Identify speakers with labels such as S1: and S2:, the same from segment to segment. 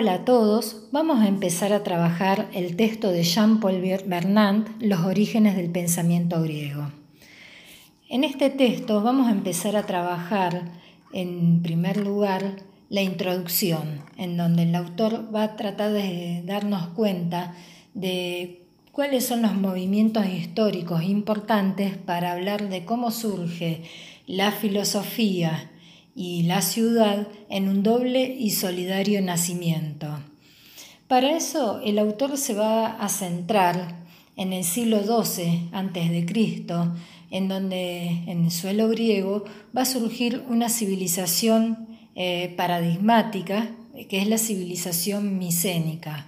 S1: Hola a todos, vamos a empezar a trabajar el texto de Jean-Paul Bernard, Los orígenes del pensamiento griego. En este texto vamos a empezar a trabajar, en primer lugar, la introducción, en donde el autor va a tratar de darnos cuenta de cuáles son los movimientos históricos importantes para hablar de cómo surge la filosofía y la ciudad en un doble y solidario nacimiento. Para eso el autor se va a centrar en el siglo XII a.C., en donde en el suelo griego va a surgir una civilización eh, paradigmática, que es la civilización micénica.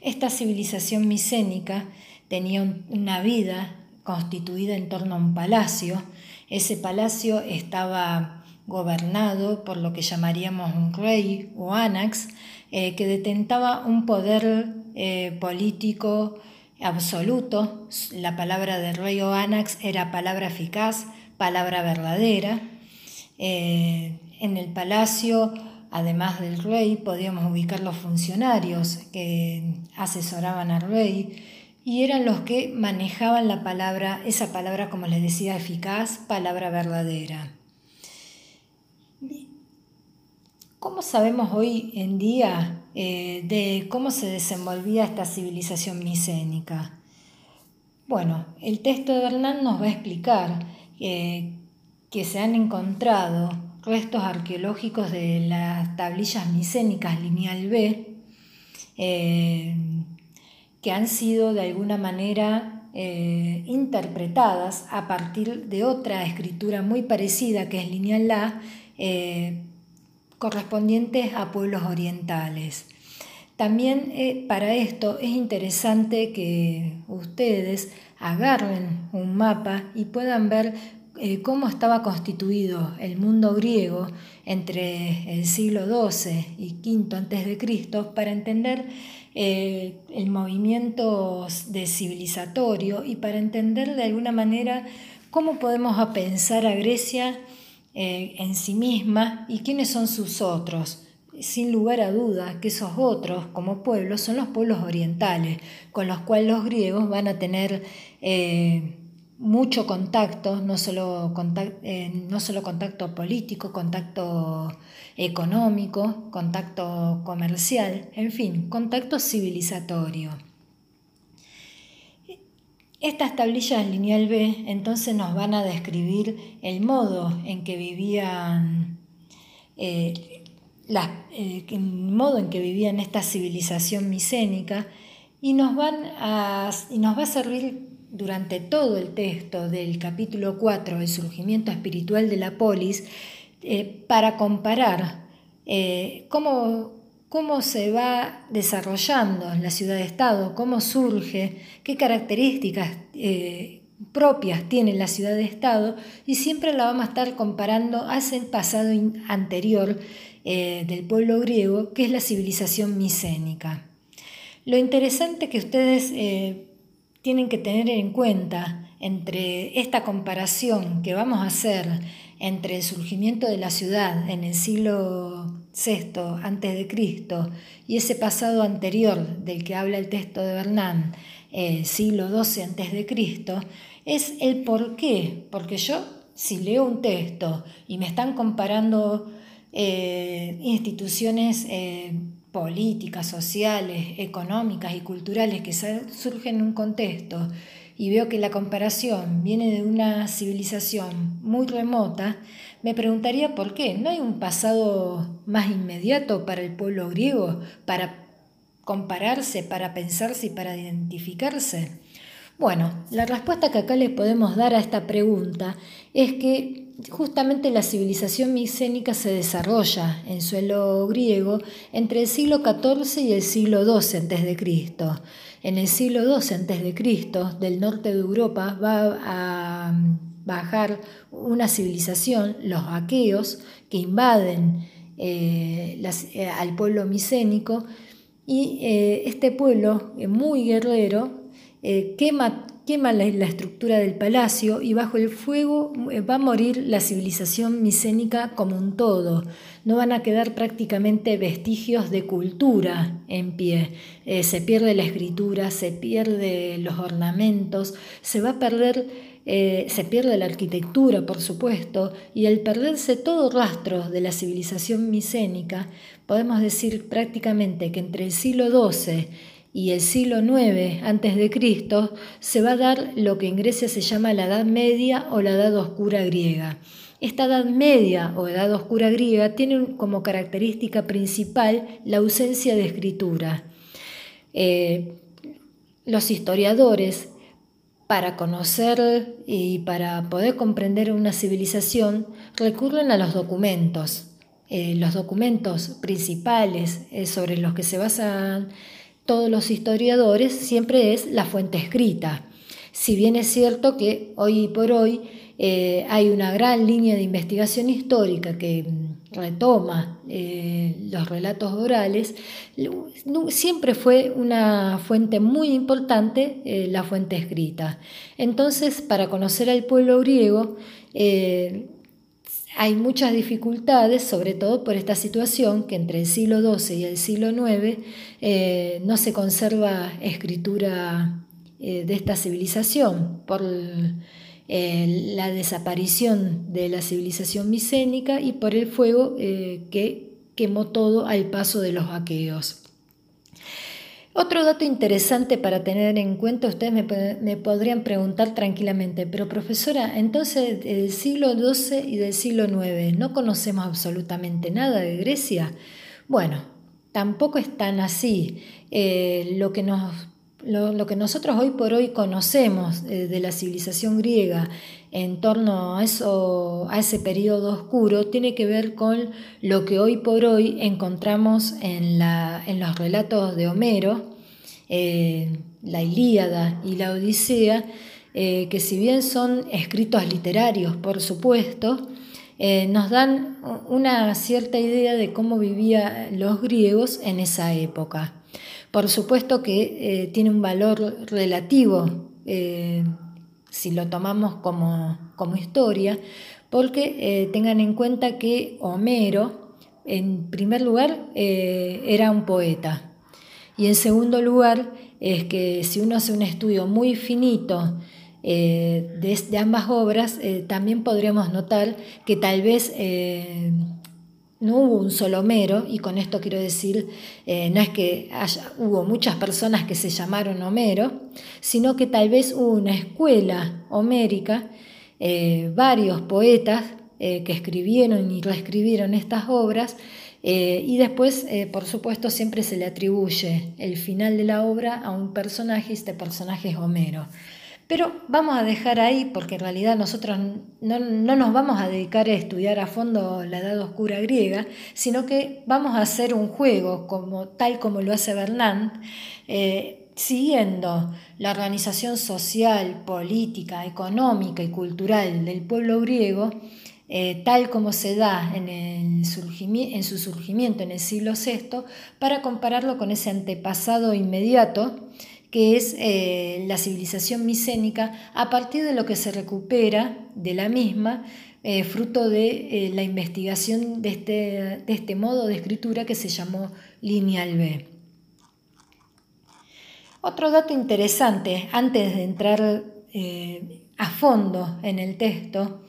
S1: Esta civilización micénica tenía una vida constituida en torno a un palacio. Ese palacio estaba gobernado por lo que llamaríamos un rey o anax, eh, que detentaba un poder eh, político absoluto. La palabra de rey o anax era palabra eficaz, palabra verdadera. Eh, en el palacio, además del rey, podíamos ubicar los funcionarios que asesoraban al rey y eran los que manejaban la palabra, esa palabra, como les decía, eficaz, palabra verdadera. ¿Cómo sabemos hoy en día eh, de cómo se desenvolvía esta civilización micénica? Bueno, el texto de Bernard nos va a explicar eh, que se han encontrado restos arqueológicos de las tablillas micénicas lineal B eh, que han sido de alguna manera interpretadas a partir de otra escritura muy parecida que es lineal A correspondientes a pueblos orientales. También eh, para esto es interesante que ustedes agarren un mapa y puedan ver eh, cómo estaba constituido el mundo griego entre el siglo XII y V Cristo para entender eh, el movimiento de civilizatorio y para entender de alguna manera cómo podemos pensar a Grecia eh, en sí misma y quiénes son sus otros. Sin lugar a dudas que esos otros como pueblos son los pueblos orientales, con los cuales los griegos van a tener eh, mucho contacto, no solo, eh, no solo contacto político, contacto económico, contacto comercial, en fin, contacto civilizatorio. Estas tablillas lineal B entonces nos van a describir el modo en que vivían eh, eh, el modo en que vivían esta civilización micénica y nos, van a, y nos va a servir durante todo el texto del capítulo 4, el surgimiento espiritual de la polis, eh, para comparar cómo cómo se va desarrollando la ciudad-estado, cómo surge, qué características eh, propias tiene la ciudad-estado y siempre la vamos a estar comparando hacia el pasado anterior eh, del pueblo griego, que es la civilización micénica. Lo interesante que ustedes eh, tienen que tener en cuenta entre esta comparación que vamos a hacer entre el surgimiento de la ciudad en el siglo VI antes de Cristo y ese pasado anterior del que habla el texto de Bernán, el siglo XII antes de Cristo, es el por qué. Porque yo, si leo un texto y me están comparando eh, instituciones eh, políticas, sociales, económicas y culturales que surgen en un contexto y veo que la comparación viene de una civilización muy remota, me preguntaría por qué. ¿No hay un pasado más inmediato para el pueblo griego para compararse, para pensarse y para identificarse? Bueno, la respuesta que acá le podemos dar a esta pregunta es que justamente la civilización micénica se desarrolla en suelo griego entre el siglo XIV y el siglo XII a.C. En el siglo XII a.C., del norte de Europa, va a bajar una civilización, los aqueos, que invaden eh, eh, al pueblo micénico y eh, este pueblo muy guerrero quema la, estructura del palacio y bajo el fuego va a morir la civilización micénica como un todo. No van a quedar prácticamente vestigios de cultura en pie. Se pierde la escritura, se pierde los ornamentos, se va a perder, eh, se pierde la arquitectura, por supuesto, y al perderse todo rastro de la civilización micénica, podemos decir prácticamente que entre el siglo XII y el siglo IX a.C. se va a dar lo que en Grecia se llama la Edad Media o la Edad Oscura griega. Esta Edad Media o Edad Oscura griega tiene como característica principal la ausencia de escritura. Eh, los historiadores, para conocer y para poder comprender una civilización, recurren a los documentos. Eh, los documentos principales eh, sobre los que se basan todos los historiadores siempre es la fuente escrita. Si bien es cierto que hoy por hoy eh, hay una gran línea de investigación histórica que retoma eh, los relatos orales, siempre fue una fuente muy importante eh, la fuente escrita. Entonces, para conocer al pueblo griego, hay muchas dificultades, sobre todo por esta situación que entre el siglo XII y el siglo IX eh, no se conserva escritura eh, de esta civilización por eh, la desaparición de la civilización micénica y por el fuego que quemó todo al paso de los aqueos. Otro dato interesante para tener en cuenta, ustedes me, podrían preguntar tranquilamente, pero profesora, entonces del siglo XII y del siglo IX, ¿no conocemos absolutamente nada de Grecia? Bueno, tampoco es tan así. Eh, lo que nos lo, que nosotros hoy por hoy conocemos eh, de la civilización griega en torno a, eso, a ese periodo oscuro tiene que ver con lo que hoy por hoy encontramos en, la, en los relatos de Homero, eh, la Ilíada y la Odisea, eh, que si bien son escritos literarios, por supuesto, nos dan una cierta idea de cómo vivían los griegos en esa época. Por supuesto que eh, tiene un valor relativo eh, si lo tomamos como, historia, porque eh, tengan en cuenta que Homero, en primer lugar, era un poeta. Y en segundo lugar, es que si uno hace un estudio muy finito de, de, ambas obras, también podríamos notar que tal vez no hubo un solo Homero, y con esto quiero decir, eh, no es que hubo muchas personas que se llamaron Homero, sino que tal vez hubo una escuela homérica, eh, varios poetas eh, que escribieron y reescribieron estas obras, y después, por supuesto, siempre se le atribuye el final de la obra a un personaje, y este personaje es Homero. Pero vamos a dejar ahí porque en realidad nosotros no, nos vamos a dedicar a estudiar a fondo la Edad Oscura griega, sino que vamos a hacer un juego como, tal como lo hace Bernard, eh, siguiendo la organización social, política, económica y cultural del pueblo griego, eh, tal como se da en, en su surgimiento en el siglo VI, para compararlo con ese antepasado inmediato que es eh, la civilización micénica, a partir de lo que se recupera de la misma, eh, fruto de eh, la investigación de este, de este modo de escritura que se llamó lineal B. Otro dato interesante, antes de entrar a fondo en el texto,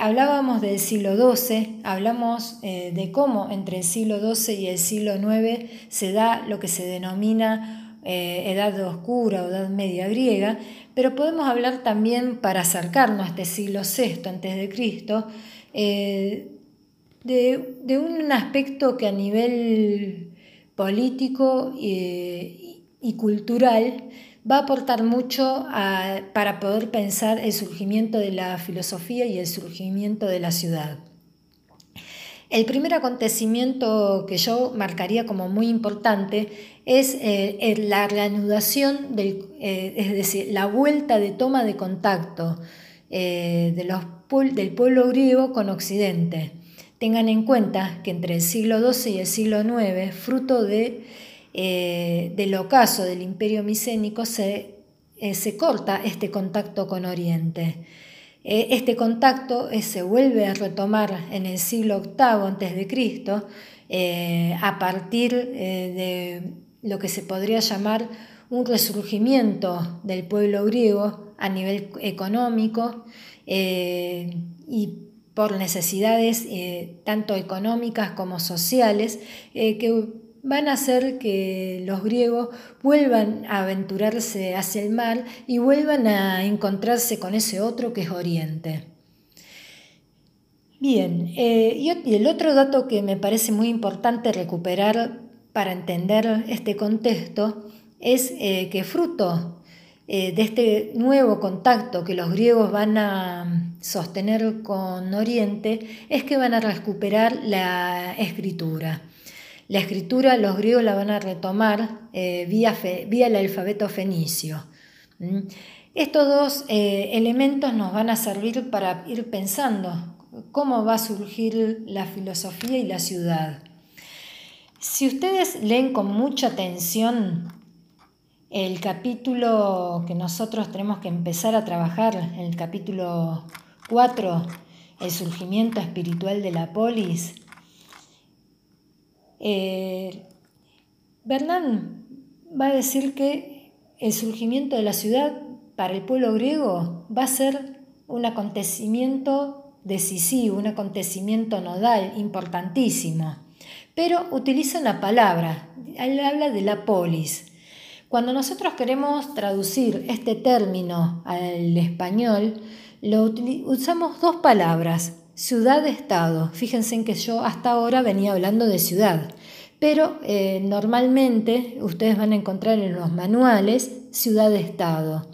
S1: hablábamos del siglo XII, hablamos de cómo entre el siglo XII y el siglo IX se da lo que se denomina eh, edad oscura o edad media griega, pero podemos hablar también, para acercarnos a este siglo VI antes de Cristo, eh, de, un aspecto que a nivel político y, cultural va a aportar mucho para poder pensar el surgimiento de la filosofía y el surgimiento de la ciudad. El primer acontecimiento que yo marcaría como muy importante es eh, la reanudación, eh, es decir, la vuelta de toma de contacto eh, del pueblo griego con Occidente. Tengan en cuenta que entre el siglo XII y el siglo IX, fruto de, del ocaso del imperio micénico, se corta este contacto con Oriente. Este contacto se vuelve a retomar en el siglo VIII a.C. a partir de lo que se podría llamar un resurgimiento del pueblo griego a nivel económico eh, y por necesidades eh, tanto económicas como sociales eh, que van a hacer que los griegos vuelvan a aventurarse hacia el mar y vuelvan a encontrarse con ese otro que es Oriente. Bien, y el otro dato que me parece muy importante recuperar para entender este contexto es que fruto eh, de este nuevo contacto que los griegos van a sostener con Oriente es que van a recuperar la escritura. La escritura los griegos la van a retomar eh, vía, vía, el alfabeto fenicio. Estos dos eh, elementos nos van a servir para ir pensando cómo va a surgir la filosofía y la ciudad. Si ustedes leen con mucha atención el capítulo que nosotros tenemos que empezar a trabajar, el capítulo 4, el surgimiento espiritual de la polis, eh, Bernán va a decir que el surgimiento de la ciudad para el pueblo griego va a ser un acontecimiento decisivo, un acontecimiento nodal, importantísimo. Pero utiliza una palabra, él habla de la polis. Cuando nosotros queremos traducir este término al español, usamos dos palabras, ciudad-estado. Fíjense en que yo hasta ahora venía hablando de ciudad, pero eh, normalmente ustedes van a encontrar en los manuales ciudad-estado.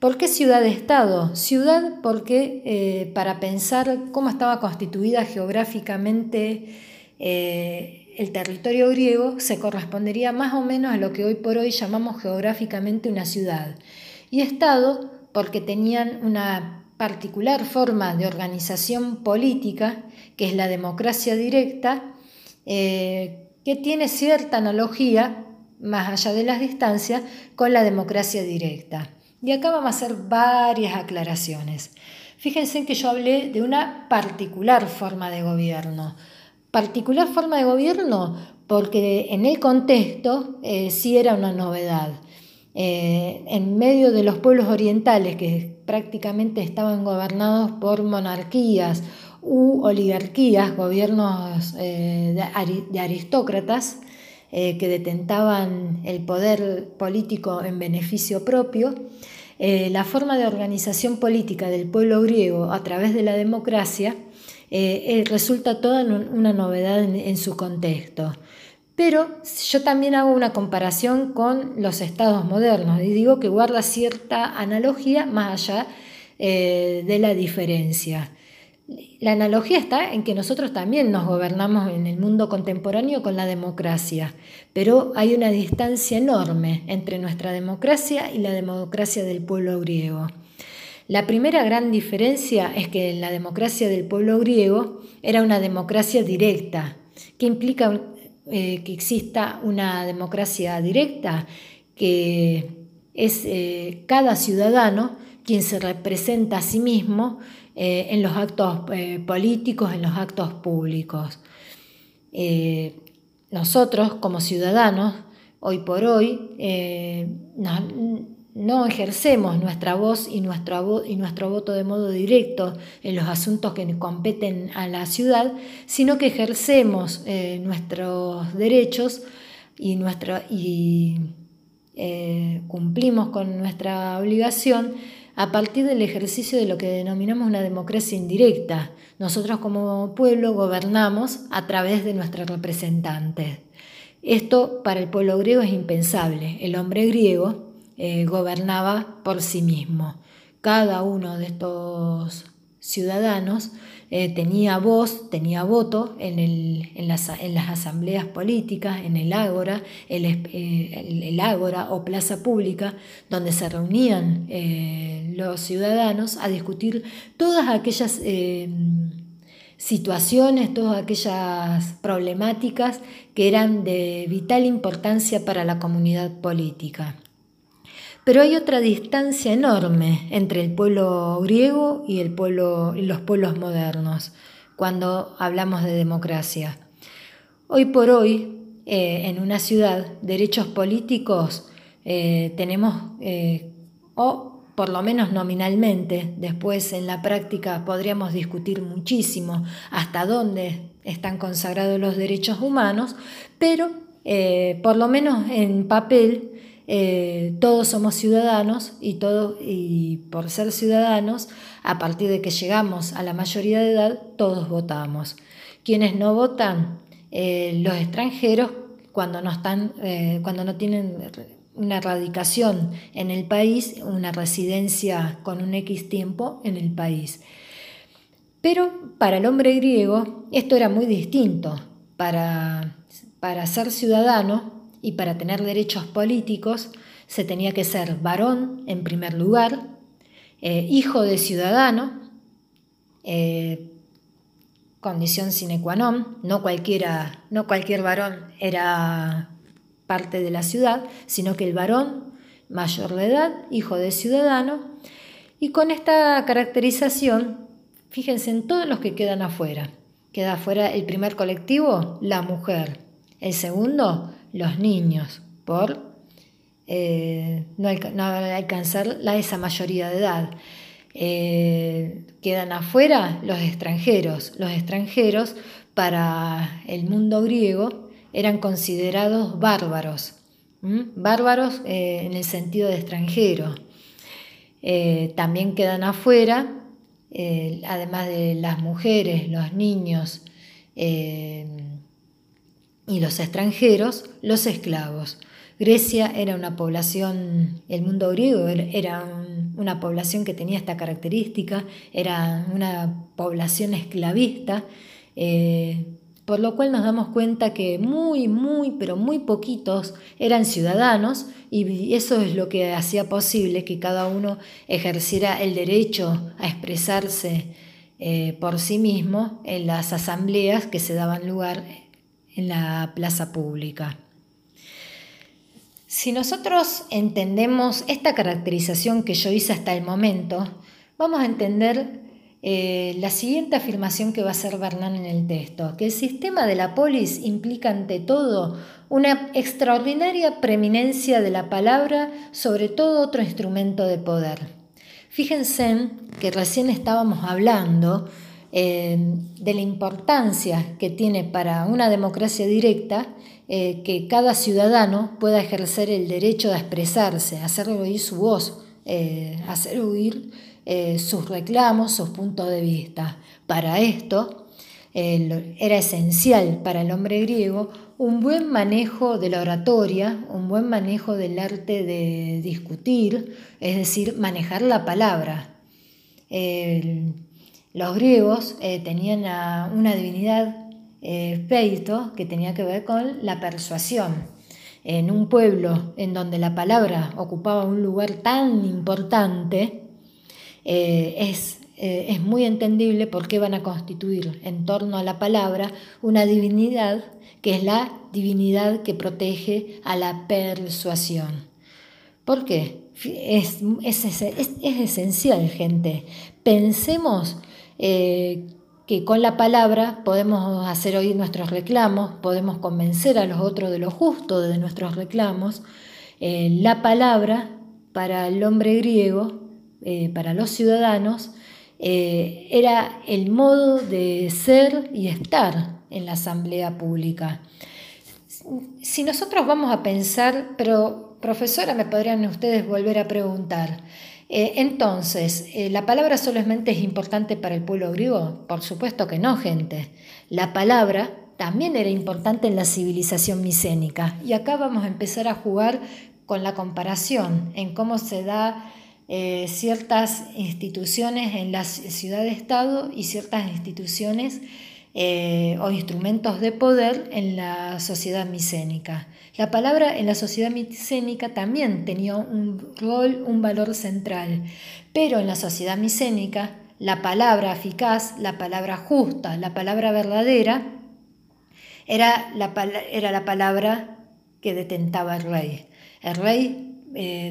S1: ¿Por qué ciudad-estado? Ciudad porque eh, para pensar cómo estaba constituida geográficamente eh, el territorio griego se correspondería más o menos a lo que hoy por hoy llamamos geográficamente una ciudad, y Estado porque tenían una particular forma de organización política, que es la democracia directa, eh, que tiene cierta analogía, más allá de las distancias, con la democracia directa. Y acá vamos a hacer varias aclaraciones. Fíjense que yo hablé de una particular forma de gobierno, particular forma de gobierno porque en el contexto eh, sí era una novedad. Eh, en medio de los pueblos orientales que prácticamente estaban gobernados por monarquías u oligarquías, gobiernos eh, de, aristócratas que detentaban el poder político en beneficio propio, la forma de organización política del pueblo griego a través de la democracia eh, eh, resulta toda una novedad en, su contexto. Pero yo también hago una comparación con los estados modernos y digo que guarda cierta analogía más allá eh, de la diferencia. La analogía está en que nosotros también nos gobernamos en el mundo contemporáneo con la democracia, pero hay una distancia enorme entre nuestra democracia y la democracia del pueblo griego. La primera gran diferencia es que la democracia del pueblo griego era una democracia directa. ¿Qué implica eh, que exista una democracia directa? Que es eh, cada ciudadano quien se representa a sí mismo eh, en los actos políticos, en los actos públicos. nosotros como ciudadanos, hoy por hoy, no ejercemos nuestra voz y nuestro, voto de modo directo en los asuntos que competen a la ciudad, sino que ejercemos eh, nuestros derechos y, y eh, cumplimos con nuestra obligación a partir del ejercicio de lo que denominamos una democracia indirecta. Nosotros como pueblo gobernamos a través de nuestros representantes. Esto para el pueblo griego es impensable. El hombre griego eh, gobernaba por sí mismo. Cada uno de estos ciudadanos eh, tenía voz, tenía voto en, las, asambleas políticas, en el ágora, eh, el, ágora o plaza pública, donde se reunían los ciudadanos a discutir todas aquellas situaciones, todas aquellas problemáticas que eran de vital importancia para la comunidad política. Pero hay otra distancia enorme entre el pueblo griego y, los pueblos modernos cuando hablamos de democracia. Hoy por hoy, eh, en una ciudad, derechos políticos eh, tenemos, eh, o por lo menos nominalmente, después en la práctica podríamos discutir muchísimo hasta dónde están consagrados los derechos humanos, pero por lo menos en papel eh, todos somos ciudadanos y, todo, y por ser ciudadanos, a partir de que llegamos a la mayoría de edad, todos votamos. Quienes no votan, eh, los extranjeros, cuando no, están, eh, cuando no tienen una radicación en el país, una residencia con un X tiempo en el país. Pero para el hombre griego esto era muy distinto. Para, para ser ciudadano y para tener derechos políticos se tenía que ser varón en primer lugar, eh, hijo de ciudadano, eh, condición sine qua non, no, cualquiera, no cualquier varón era parte de la ciudad, sino que el varón mayor de edad, hijo de ciudadano, y con esta caracterización, fíjense en todos los que quedan afuera. Queda afuera el primer colectivo, la mujer. El segundo, los niños por eh, no, alcanzar la, esa mayoría de edad. Eh, quedan afuera los extranjeros. Los extranjeros para el mundo griego eran considerados bárbaros, bárbaros eh, en el sentido de extranjero. también quedan afuera, además de las mujeres, los niños, y los extranjeros, los esclavos. Grecia era una población, el mundo griego era una población que tenía esta característica, era una población esclavista, eh, por lo cual nos damos cuenta que muy, muy, pero muy poquitos eran ciudadanos y eso es lo que hacía posible que cada uno ejerciera el derecho a expresarse eh, por sí mismo en las asambleas que se daban lugar en la plaza pública. Si nosotros entendemos esta caracterización que yo hice hasta el momento, vamos a entender eh, la siguiente afirmación que va a hacer Bernán en el texto, que el sistema de la polis implica ante todo una extraordinaria preeminencia de la palabra sobre todo otro instrumento de poder. Fíjense que recién estábamos hablando eh, de la importancia que tiene para una democracia directa eh, que cada ciudadano pueda ejercer el derecho a expresarse, hacer oír su voz, eh, hacer oír sus reclamos, sus puntos de vista. Para esto era esencial para el hombre griego un buen manejo de la oratoria, un buen manejo del arte de discutir, es decir, manejar la palabra. Los griegos eh, tenían una divinidad, eh, que tenía que ver con la persuasión. En un pueblo en donde la palabra ocupaba un lugar tan importante, eh, es, es muy entendible por qué van a constituir en torno a la palabra una divinidad que es la divinidad que protege a la persuasión. ¿Por qué? Es, es, es, esencial, gente. Pensemos eh, que con la palabra podemos hacer oír nuestros reclamos, podemos convencer a los otros de lo justo de nuestros reclamos. Eh, la palabra para el hombre griego, eh, para los ciudadanos, era el modo de ser y estar en la asamblea pública. Si nosotros vamos a pensar, pero profesora, me podrían ustedes volver a preguntar, eh, entonces, eh, ¿la palabra solamente es importante para el pueblo griego? Por supuesto que no, gente. La palabra también era importante en la civilización micénica. Y acá vamos a empezar a jugar con la comparación, en cómo se da eh, ciertas instituciones en la ciudad-estado y ciertas instituciones o instrumentos de poder en la sociedad micénica. La palabra en la sociedad micénica también tenía un rol, un valor central, pero en la sociedad micénica la palabra eficaz, la palabra justa, la palabra verdadera, era la, era la palabra que detentaba el rey. El rey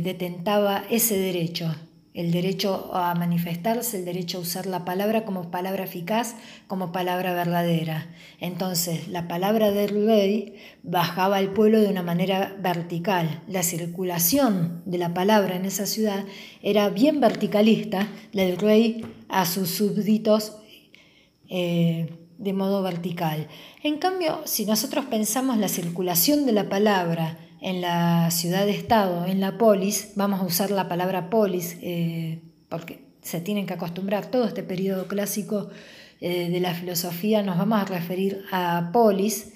S1: detentaba ese derecho, el derecho a manifestarse, el derecho a usar la palabra como palabra eficaz, como palabra verdadera. Entonces, la palabra del rey bajaba al pueblo de una manera vertical. La circulación de la palabra en esa ciudad era bien verticalista, del rey a sus súbditos eh, de modo vertical. En cambio, si nosotros pensamos la circulación de la palabra, en la ciudad-estado, en la polis, vamos a usar la palabra polis eh, porque se tienen que acostumbrar todo este periodo clásico eh, de la filosofía, nos vamos a referir a polis.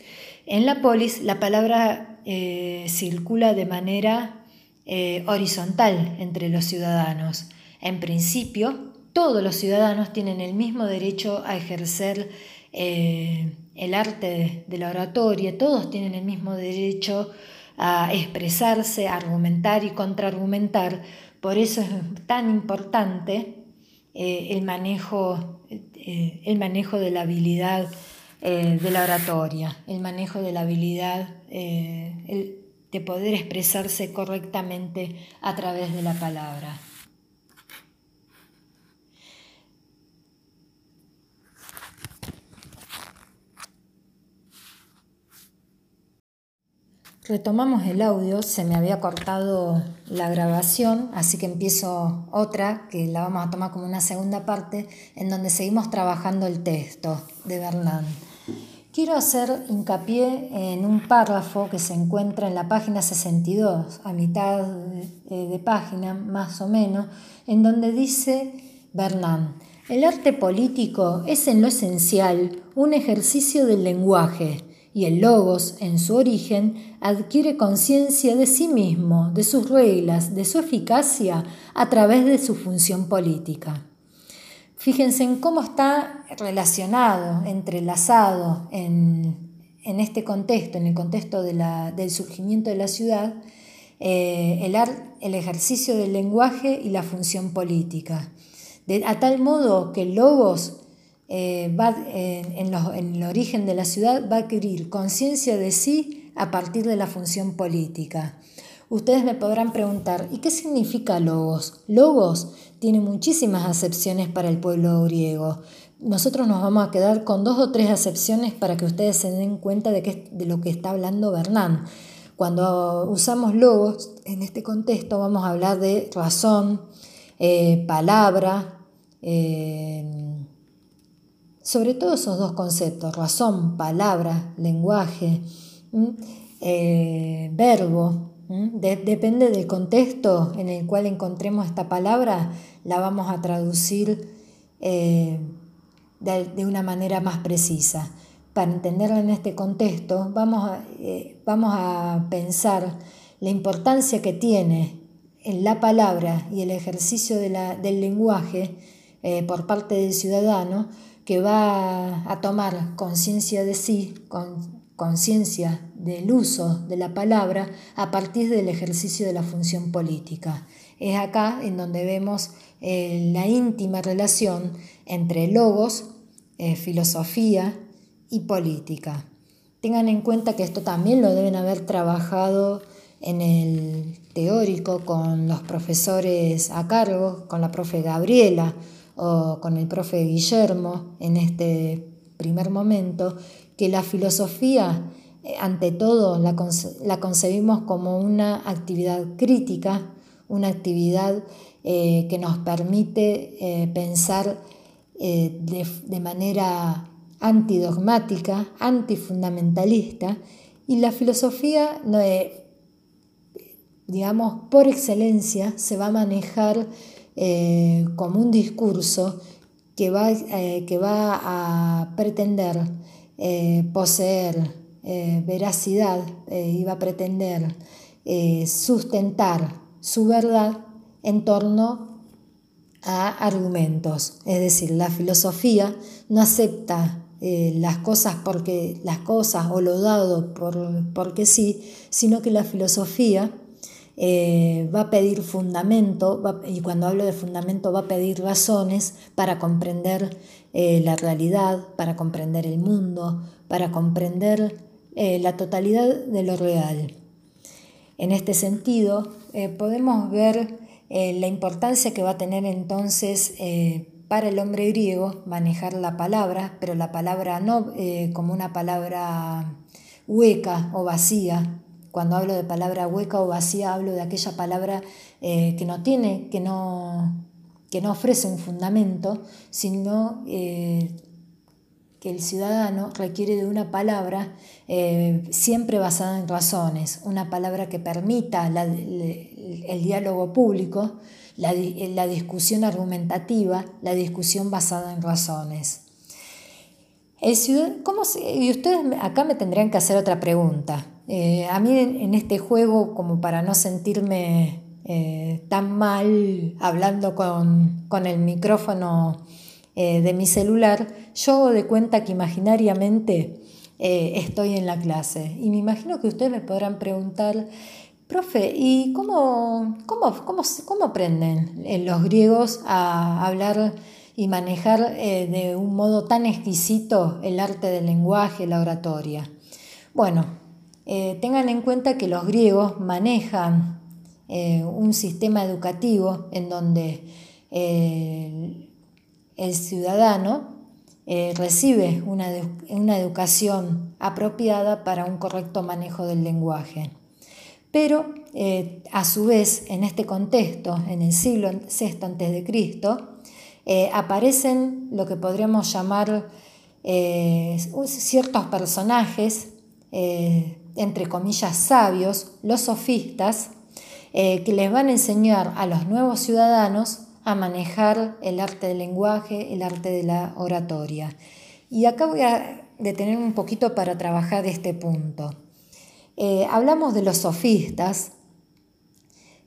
S1: En la polis la palabra eh, circula de manera horizontal entre los ciudadanos. En principio, todos los ciudadanos tienen el mismo derecho a ejercer el arte de la oratoria, todos tienen el mismo derecho a expresarse, a argumentar y contraargumentar. Por eso es tan importante eh, el, manejo, eh, el manejo de la habilidad eh, de la oratoria, el manejo de la habilidad de poder expresarse correctamente a través de la palabra. Retomamos el audio, se me había cortado la grabación, así que empiezo otra que la vamos a tomar como una segunda parte en donde seguimos trabajando el texto de Bernán. Quiero hacer hincapié en un párrafo que se encuentra en la página 62, a mitad de página más o menos, en donde dice Bernán, el arte político es en lo esencial un ejercicio del lenguaje y el logos, en su origen, adquiere conciencia de sí mismo, de sus reglas, de su eficacia a través de su función política. Fíjense en cómo está relacionado, entrelazado en, este contexto, en el contexto del surgimiento de la ciudad, eh, el, el ejercicio del lenguaje y la función política. De, a tal modo que logos eh, va, en, el origen de la ciudad va a adquirir conciencia de sí a partir de la función política. Ustedes me podrán preguntar, ¿y qué significa logos? Logos tiene muchísimas acepciones para el pueblo griego. Nosotros nos vamos a quedar con dos o tres acepciones para que ustedes se den cuenta de, de lo que está hablando Bernán. Cuando usamos logos en este contexto vamos a hablar de razón, eh, palabra, eh, sobre todo esos dos conceptos, razón, palabra, lenguaje, eh, verbo, depende del contexto en el cual encontremos esta palabra, la vamos a traducir eh, de, una manera más precisa. Para entenderla en este contexto, vamos a, eh, vamos a pensar la importancia que tiene en la palabra y el ejercicio del lenguaje por parte del ciudadano que va a tomar conciencia de sí, conciencia del uso de la palabra a partir del ejercicio de la función política. Es acá en donde vemos eh, la íntima relación entre logos, eh, filosofía y política. Tengan en cuenta que esto también lo deben haber trabajado en el teórico con los profesores a cargo, con la profe Gabriela, o con el profe Guillermo en este primer momento, que la filosofía, eh, ante todo, la, concebimos como una actividad crítica, una actividad eh, que nos permite eh, pensar de, de, manera antidogmática, antifundamentalista, y la filosofía, digamos, por excelencia, se va a manejar eh, como un discurso que va, eh, que va a pretender eh, poseer veracidad y va a pretender sustentar su verdad en torno a argumentos. Es decir, la filosofía no acepta las cosas porque las cosas o lo dado por, porque sí, sino que la filosofía eh, va a pedir fundamento, y cuando hablo de fundamento va a pedir razones para comprender eh, la realidad, para comprender el mundo, para comprender eh, la totalidad de lo real. En este sentido, podemos ver la importancia que va a tener entonces para el hombre griego manejar la palabra, pero la palabra no como una palabra hueca o vacía. Cuando hablo de palabra hueca o vacía, hablo de aquella palabra que no tiene, que no, que no ofrece un fundamento, sino eh, que el ciudadano requiere de una palabra eh, siempre basada en razones, una palabra que permita el, diálogo público, la, discusión argumentativa, la discusión basada en razones. ¿cómo y ustedes acá me tendrían que hacer otra pregunta. Eh, a mí en este juego, como para no sentirme eh, tan mal hablando con, el micrófono eh, de mi celular, yo de cuenta que imaginariamente estoy en la clase. Y me imagino que ustedes me podrán preguntar, profe, ¿y cómo, cómo, cómo, cómo aprenden los griegos a hablar y manejar de un modo tan exquisito el arte del lenguaje, la oratoria? Bueno, tengan en cuenta que los griegos manejan eh, un sistema educativo en donde eh, el ciudadano eh, recibe una, una, educación apropiada para un correcto manejo del lenguaje. Pero a su vez, en este contexto, en el siglo VI a.C., aparecen lo que podríamos llamar ciertos personajes, entre comillas, sabios, los sofistas, eh, que les van a enseñar a los nuevos ciudadanos a manejar el arte del lenguaje, el arte de la oratoria. Y acá voy a detener un poquito para trabajar este punto. Eh, hablamos de los sofistas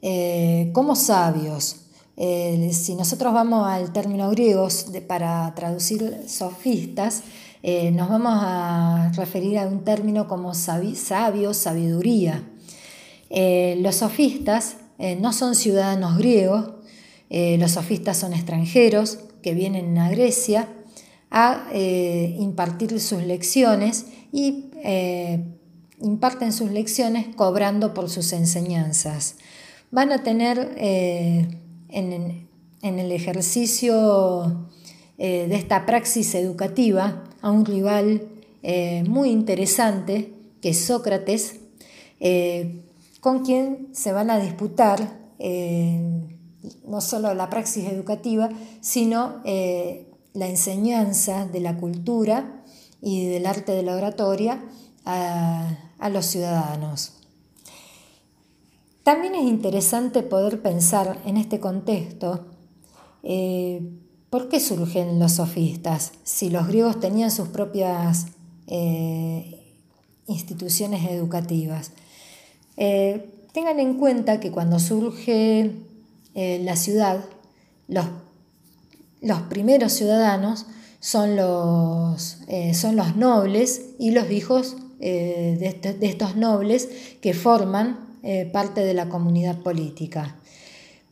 S1: eh, como sabios. si nosotros vamos al término griego para traducir sofistas, nos vamos a referir a un término como sabio, sabiduría. Eh, los sofistas eh, no son ciudadanos griegos, eh, los sofistas son extranjeros que vienen a Grecia a impartir sus lecciones y imparten sus lecciones cobrando por sus enseñanzas. Van a tener en, el ejercicio de esta praxis educativa a un rival muy interesante que es Sócrates, con quien se van a disputar eh, no solo la praxis educativa, sino eh, la enseñanza de la cultura y del arte de la oratoria a, los ciudadanos. También es interesante poder pensar en este contexto eh, por qué surgen los sofistas, si los griegos tenían sus propias instituciones educativas. Eh, tengan en cuenta que cuando surge eh, la ciudad, los, los, primeros ciudadanos son los, eh, son los nobles y los hijos este, de, estos nobles que forman parte de la comunidad política.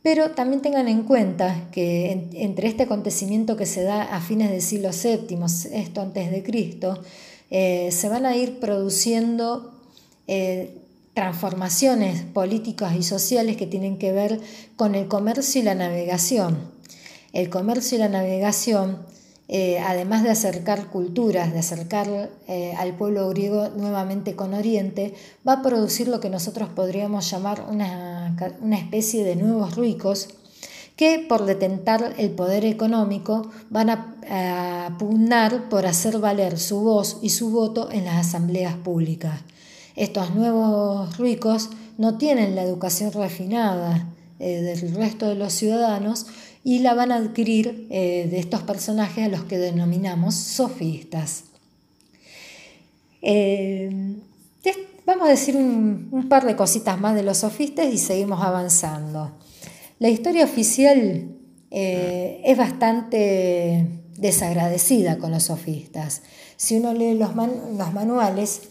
S1: Pero también tengan en cuenta que entre este acontecimiento que se da a fines del siglo VII, esto antes de Cristo, se van a ir produciendo transformaciones políticas y sociales que tienen que ver con el comercio y la navegación. El comercio y la navegación, eh, además de acercar culturas, de acercar eh, al pueblo griego nuevamente con Oriente, va a producir lo que nosotros podríamos llamar una, especie de nuevos ricos que por detentar el poder económico van a, a pugnar por hacer valer su voz y su voto en las asambleas públicas. Estos nuevos ricos no tienen la educación refinada eh, del resto de los ciudadanos y la van a adquirir eh, de estos personajes a los que denominamos sofistas. Eh, vamos a decir un, par de cositas más de los sofistas y seguimos avanzando. La historia oficial es bastante desagradecida con los sofistas. Si uno lee los manuales,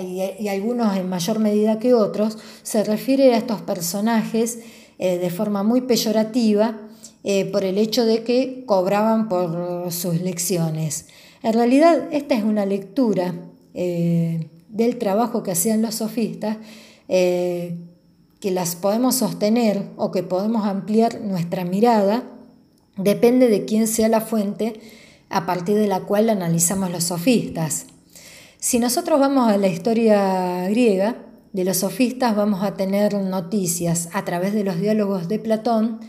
S1: y, algunos en mayor medida que otros, se refiere a estos personajes eh, de forma muy peyorativa eh, por el hecho de que cobraban por sus lecciones. En realidad, esta es una lectura eh, del trabajo que hacían los sofistas que las podemos sostener o que podemos ampliar nuestra mirada depende de quién sea la fuente a partir de la cual analizamos los sofistas. Si nosotros vamos a la historia griega, de los sofistas vamos a tener noticias a través de los diálogos de Platón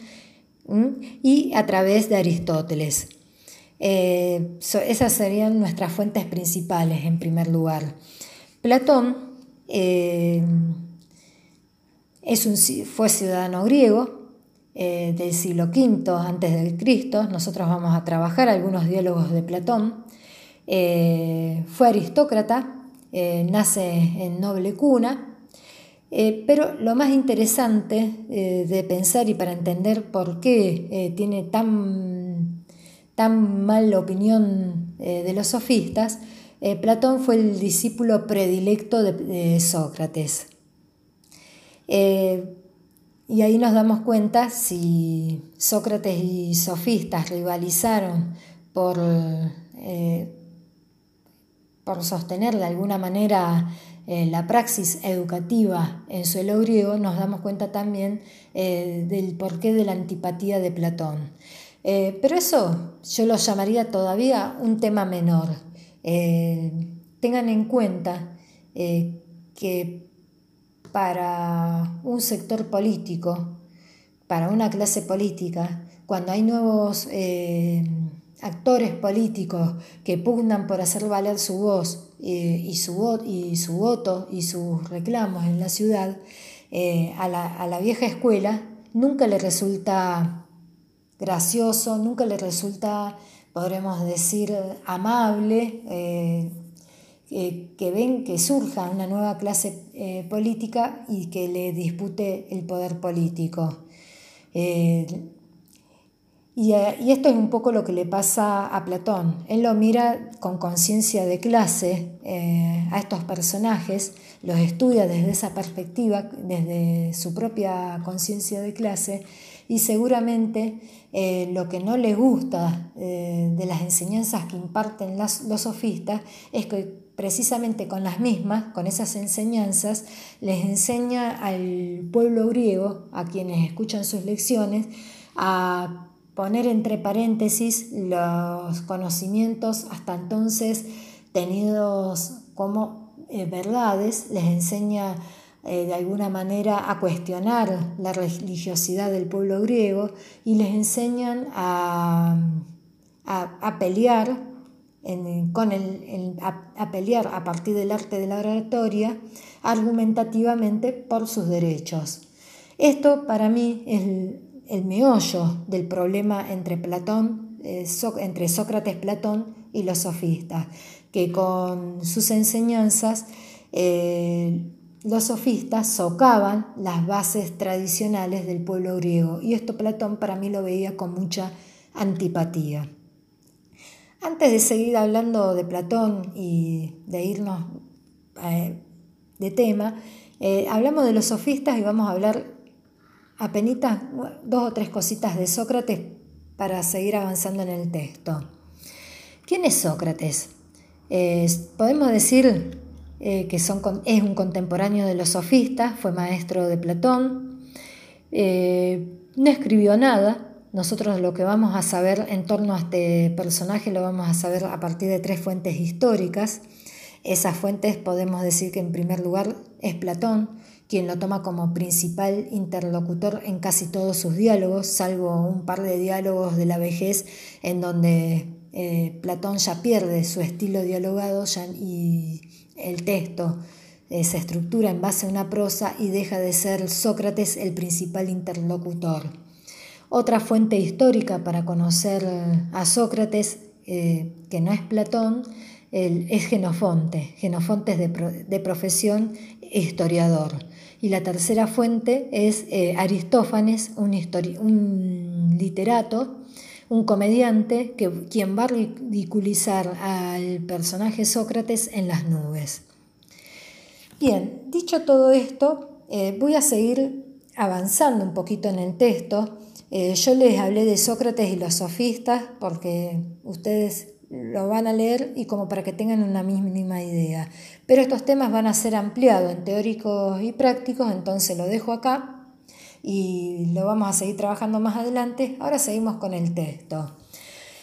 S1: y a través de Aristóteles. Eh, esas serían nuestras fuentes principales en primer lugar. Platón eh, es un, fue ciudadano griego eh, del siglo V antes de Cristo. Nosotros vamos a trabajar algunos diálogos de Platón. fue aristócrata, nace en noble cuna eh, pero lo más interesante eh, de pensar y para entender por qué eh, tiene tan, tan mala opinión de los sofistas, Platón fue el discípulo predilecto de, Sócrates. y ahí nos damos cuenta si Sócrates y sofistas rivalizaron por, por sostener de alguna manera eh, la praxis educativa en suelo griego, nos damos cuenta también eh, del porqué de la antipatía de Platón. Eh, pero eso yo lo llamaría todavía un tema menor. Tengan en cuenta que para un sector político, para una clase política, cuando hay nuevos actores políticos que pugnan por hacer valer su voz eh, y, su, y, voto y sus reclamos en la ciudad, eh, a, la, vieja escuela nunca le resulta gracioso, nunca le resulta, podremos decir, amable, eh, que ven que surja una nueva clase política y que le dispute el poder político. Eh, y, esto es un poco lo que le pasa a Platón. Él lo mira con conciencia de clase eh, a estos personajes, los estudia desde esa perspectiva, desde su propia conciencia de clase, y seguramente eh, lo que no le gusta de las enseñanzas que imparten los sofistas es que precisamente con las mismas, con esas enseñanzas, les enseña al pueblo griego, a quienes escuchan sus lecciones, a poner entre paréntesis los conocimientos hasta entonces tenidos como eh, verdades, les enseña eh, de alguna manera a cuestionar la religiosidad del pueblo griego y les enseñan a, pelear con el, a, pelear a partir del arte de la oratoria argumentativamente por sus derechos. Esto para mí es el meollo del problema entre Platón, eh, entre Sócrates, Platón y los sofistas, que con sus enseñanzas eh, los sofistas socavan las bases tradicionales del pueblo griego y esto Platón para mí lo veía con mucha antipatía. Antes de seguir hablando de Platón y de irnos eh, de tema, hablamos de los sofistas y vamos a hablar apenas dos o tres cositas de Sócrates para seguir avanzando en el texto. ¿Quién es Sócrates? podemos decir eh, que son, es un contemporáneo de los sofistas, fue maestro de Platón, eh, no escribió nada, nosotros lo que vamos a saber en torno a este personaje lo vamos a saber a partir de tres fuentes históricas. Esas fuentes podemos decir que en primer lugar es Platón, quien lo toma como principal interlocutor en casi todos sus diálogos, salvo un par de diálogos de la vejez en donde eh, Platón ya pierde su estilo dialogado y el texto eh, se estructura en base a una prosa y deja de ser Sócrates el principal interlocutor. Otra fuente histórica para conocer a Sócrates, eh, que no es Platón, es Genofonte. Genofonte es de profesión historiador. Y la tercera fuente es eh, Aristófanes, un, un, literato, un comediante, que, quien va a ridiculizar al personaje Sócrates en las nubes. Bien, dicho todo esto, eh, voy a seguir avanzando un poquito en el texto. Eh, yo les hablé de Sócrates y los sofistas porque ustedes lo van a leer y como para que tengan una mínima idea. Pero estos temas van a ser ampliados en teóricos y prácticos, entonces lo dejo acá y lo vamos a seguir trabajando más adelante. Ahora seguimos con el texto.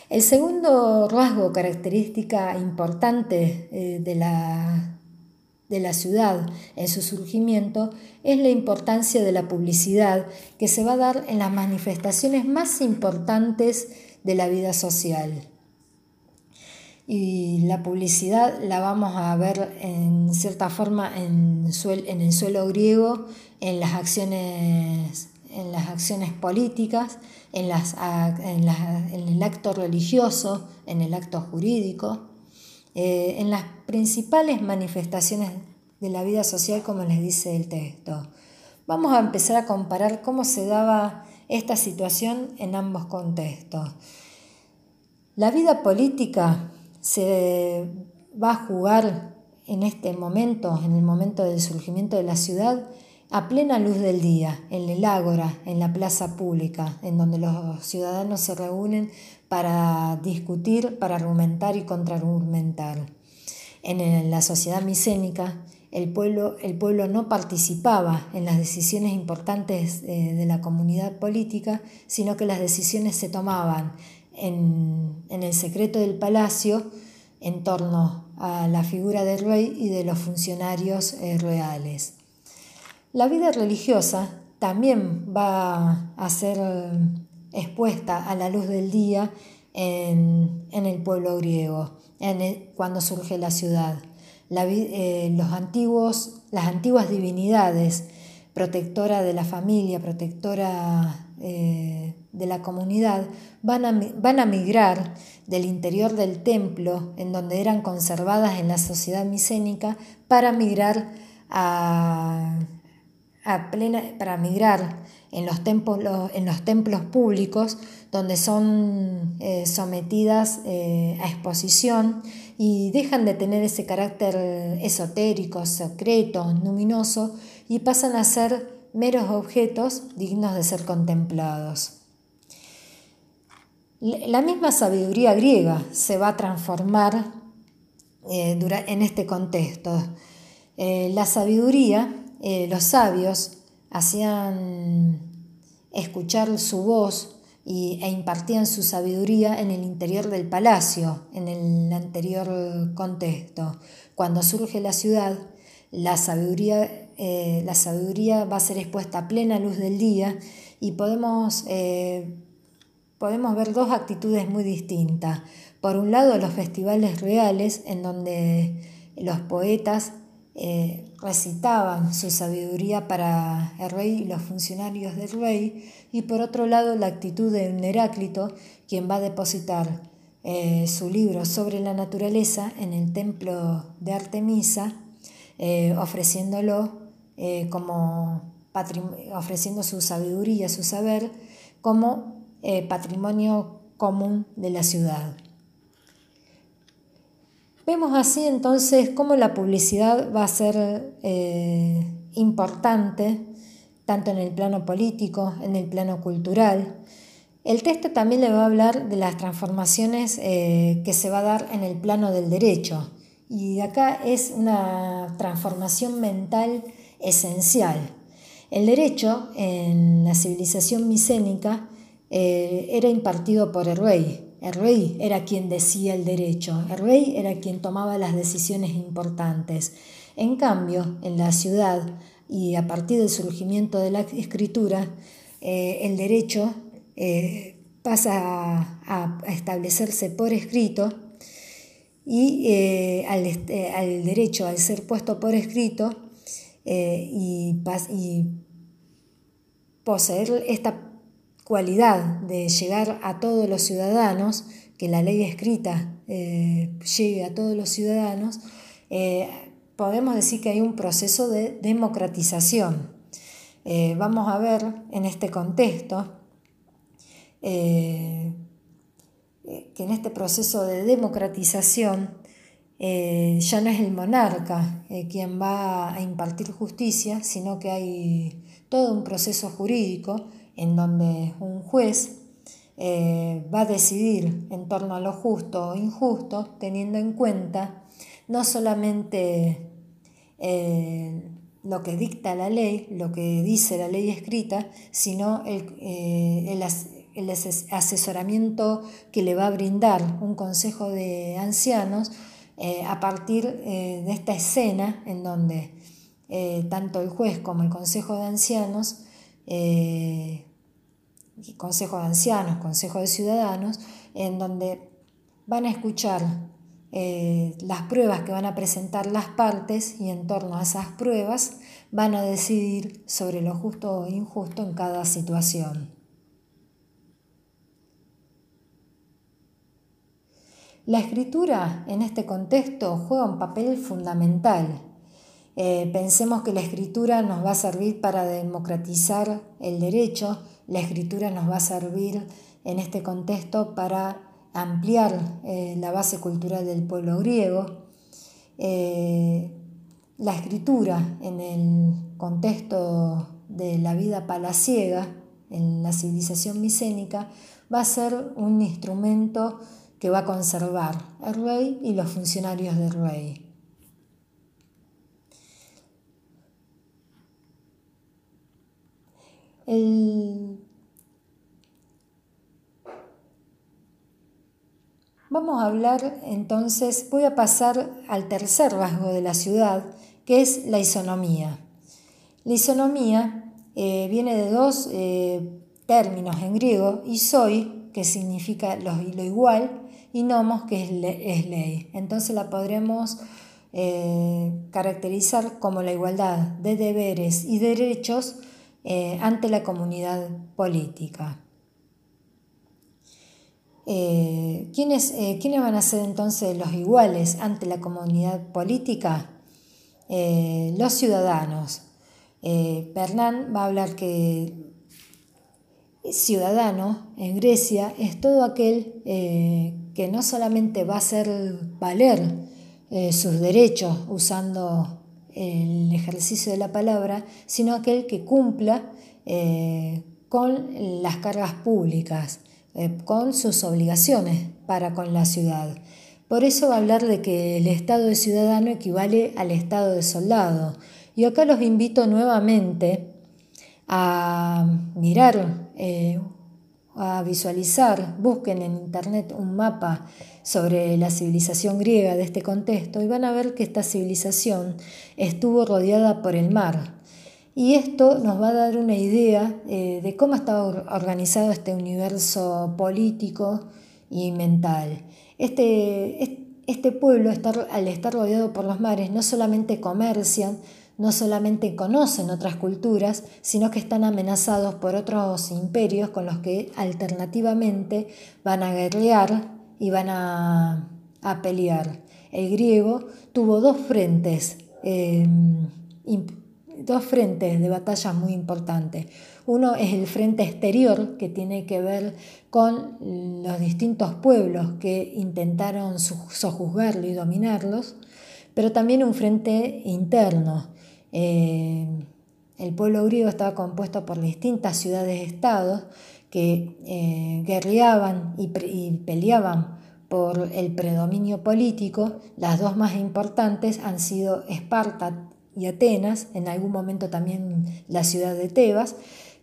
S1: El segundo rasgo, característica importante eh, de la de la ciudad en su surgimiento es la importancia de la publicidad que se va a dar en las manifestaciones más importantes de la vida social. Y la publicidad la vamos a ver en cierta forma en, en el suelo griego, en las acciones, en las acciones políticas, en, las, en, el acto religioso, en el acto jurídico eh, en las principales manifestaciones de la vida social, como les dice el texto. Vamos a empezar a comparar cómo se daba esta situación en ambos contextos. La vida política se va a jugar en este momento, en el momento del surgimiento de la ciudad, a plena luz del día, en el ágora, en la plaza pública, en donde los ciudadanos se reúnen para discutir, para argumentar y contraargumentar. En la sociedad micénica, el pueblo, el pueblo no participaba en las decisiones importantes eh, de la comunidad política, sino que las decisiones se tomaban en, el secreto del palacio en torno a la figura del rey y de los funcionarios eh, reales. La vida religiosa también va a ser expuesta a la luz del día en, el pueblo griego, cuando surge la ciudad. Eh, los antiguos, las antiguas divinidades, protectora de la familia, protectora eh, de la comunidad, van a, van a migrar del interior del templo, en donde eran conservadas en la sociedad micénica, para migrar a, plena, para migrar en los, templos, en los templos públicos donde son eh, sometidas eh, a exposición y dejan de tener ese carácter esotérico, secreto, luminoso y pasan a ser meros objetos dignos de ser contemplados. La misma sabiduría griega se va a transformar eh, en este contexto. la sabiduría eh, los sabios hacían escuchar su voz y, e impartían su sabiduría en el interior del palacio, en el anterior contexto. Cuando surge la ciudad, la sabiduría, eh, la sabiduría va a ser expuesta a plena luz del día y podemos, eh, podemos ver dos actitudes muy distintas. Por un lado, los festivales reales, en donde los poetas eh, recitaban su sabiduría para el rey y los funcionarios del rey, y por otro lado la actitud de un Heráclito, quien va a depositar eh, su libro sobre la naturaleza en el templo de Artemisa, eh, ofreciéndolo como ofreciendo su sabiduría, su saber, como patrimonio común de la ciudad. Vemos así entonces cómo la publicidad va a ser eh, importante tanto en el plano político, en el plano cultural. El texto también le va a hablar de las transformaciones eh, que se va a dar en el plano del derecho. Y acá es una transformación mental esencial. El derecho en la civilización micénica eh, era impartido por el rey, el rey era quien decía el derecho, el rey era quien tomaba las decisiones importantes. En cambio, en la ciudad y a partir del surgimiento de la escritura, eh, el derecho eh, pasa a, establecerse por escrito y eh, al, derecho, al ser puesto por escrito y, y poseer esta cualidad de llegar a todos los ciudadanos, que la ley escrita eh, llegue a todos los ciudadanos, eh, podemos decir que hay un proceso de democratización. Eh, vamos a ver en este contexto que en este proceso de democratización ya no es el monarca quien va a impartir justicia, sino que hay todo un proceso jurídico en donde un juez eh, va a decidir en torno a lo justo o injusto, teniendo en cuenta no solamente eh, lo que dicta la ley, lo que dice la ley escrita, sino el, eh, el, asesoramiento que le va a brindar un consejo de ancianos a partir de esta escena en donde tanto el juez como el consejo de ancianos Consejo de Ancianos, Consejo de Ciudadanos, en donde van a escuchar eh, las pruebas que van a presentar las partes y en torno a esas pruebas van a decidir sobre lo justo o injusto en cada situación. La escritura en este contexto juega un papel fundamental eh, pensemos que la escritura nos va a servir para democratizar el derecho, la escritura nos va a servir en este contexto para ampliar eh, la base cultural del pueblo griego. Eh, la escritura en el contexto de la vida palaciega, en la civilización micénica, va a ser un instrumento que va a conservar el rey y los funcionarios del rey. Vamos a hablar entonces, voy a pasar al tercer rasgo de la ciudad, que es la isonomía. La isonomía eh, viene de dos eh, términos en griego, isoi, que significa lo, igual, y nomos, que es, ley. Entonces la podremos eh, caracterizar como la igualdad de deberes y derechos eh, ante la comunidad política. Eh, ¿quiénes, eh, ¿quiénes, van a ser entonces los iguales ante la comunidad política? los ciudadanos. Bernán va a hablar que ciudadano en Grecia es todo aquel que no solamente va a hacer valer sus derechos usando el ejercicio de la palabra, sino aquel que cumpla eh, con las cargas públicas, eh, con sus obligaciones para con la ciudad. Por eso va a hablar de que el estado de ciudadano equivale al estado de soldado. Y acá los invito nuevamente a mirar, eh, a visualizar, busquen en internet un mapa sobre la civilización griega de este contexto y van a ver que esta civilización estuvo rodeada por el mar. Y esto nos va a dar una idea eh, de cómo estaba organizado este universo político y mental. Este, este pueblo, al estar rodeado por los mares, no solamente comercian, no solamente conocen otras culturas, sino que están amenazados por otros imperios con los que alternativamente van a guerrear y van a, pelear. El griego tuvo dos frentes, em, dos frentes de batalla muy importantes. Uno es el frente exterior, que tiene que ver con los distintos pueblos que intentaron sojuzgarlo y dominarlos, pero también un frente interno. Em, el pueblo griego estaba compuesto por distintas ciudades-estados que eh, guerreaban y, peleaban por el predominio político, las dos más importantes han sido Esparta y Atenas, en algún momento también la ciudad de Tebas,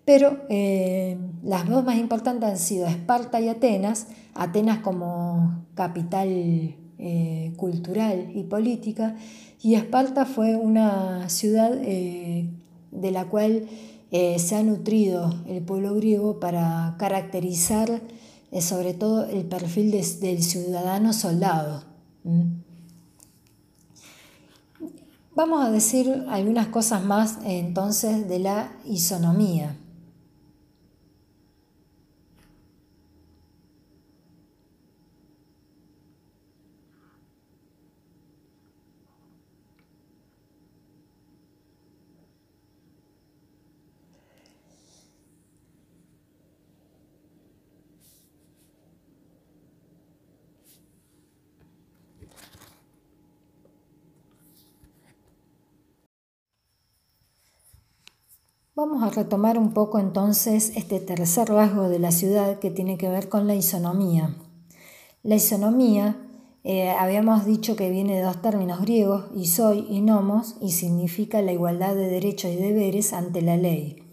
S1: pero eh, las dos más importantes han sido Esparta y Atenas, Atenas como capital eh, cultural y política, y Esparta fue una ciudad de la cual eh, se ha nutrido el pueblo griego para caracterizar eh, sobre todo el perfil del ciudadano soldado. Vamos a decir algunas cosas más entonces de la isonomía. Vamos a retomar un poco entonces este tercer rasgo de la ciudad que tiene que ver con la isonomía. La isonomía, eh, habíamos dicho que viene de dos términos griegos, isoi y nomos, y significa la igualdad de derechos y deberes ante la ley.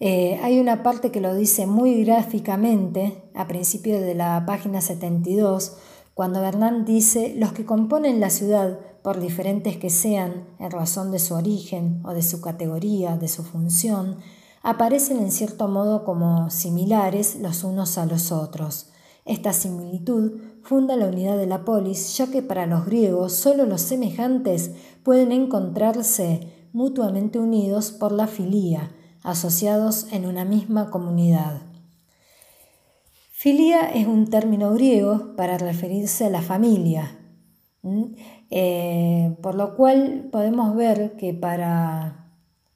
S1: Eh, hay una parte que lo dice muy gráficamente a principio de la página 72, cuando Bernán dice, los que componen la ciudad, por diferentes que sean en razón de su origen o de su categoría, de su función, aparecen en cierto modo como similares los unos a los otros. Esta similitud funda la unidad de la polis, ya que para los griegos solo los semejantes pueden encontrarse mutuamente unidos por la filía, asociados en una misma comunidad. Filia es un término griego para referirse a la familia, eh, por lo cual podemos ver que para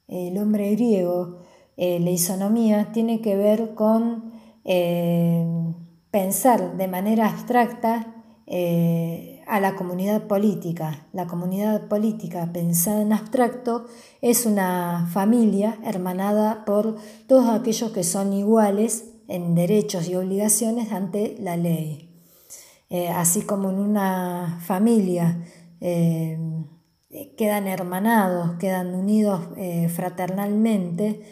S1: el hombre griego eh, la isonomía tiene que ver con eh, pensar de manera abstracta eh, a la comunidad política. La comunidad política pensada en abstracto es una familia hermanada por todos aquellos que son iguales en derechos y obligaciones ante la ley. Eh, así como en una familia eh, quedan hermanados, quedan unidos fraternalmente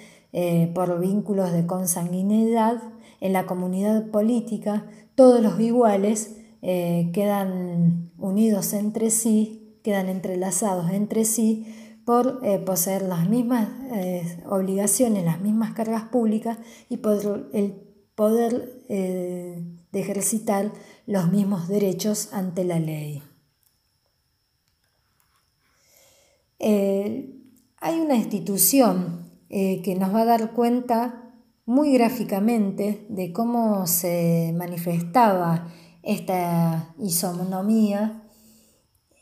S1: por vínculos de consanguinidad, en la comunidad política todos los iguales eh, quedan unidos entre sí, quedan entrelazados entre sí por eh, poseer las mismas eh, obligaciones, las mismas cargas públicas y por el poder de ejercitar los mismos derechos ante la ley. Hay una institución que nos va a dar cuenta muy gráficamente de cómo se manifestaba esta isonomía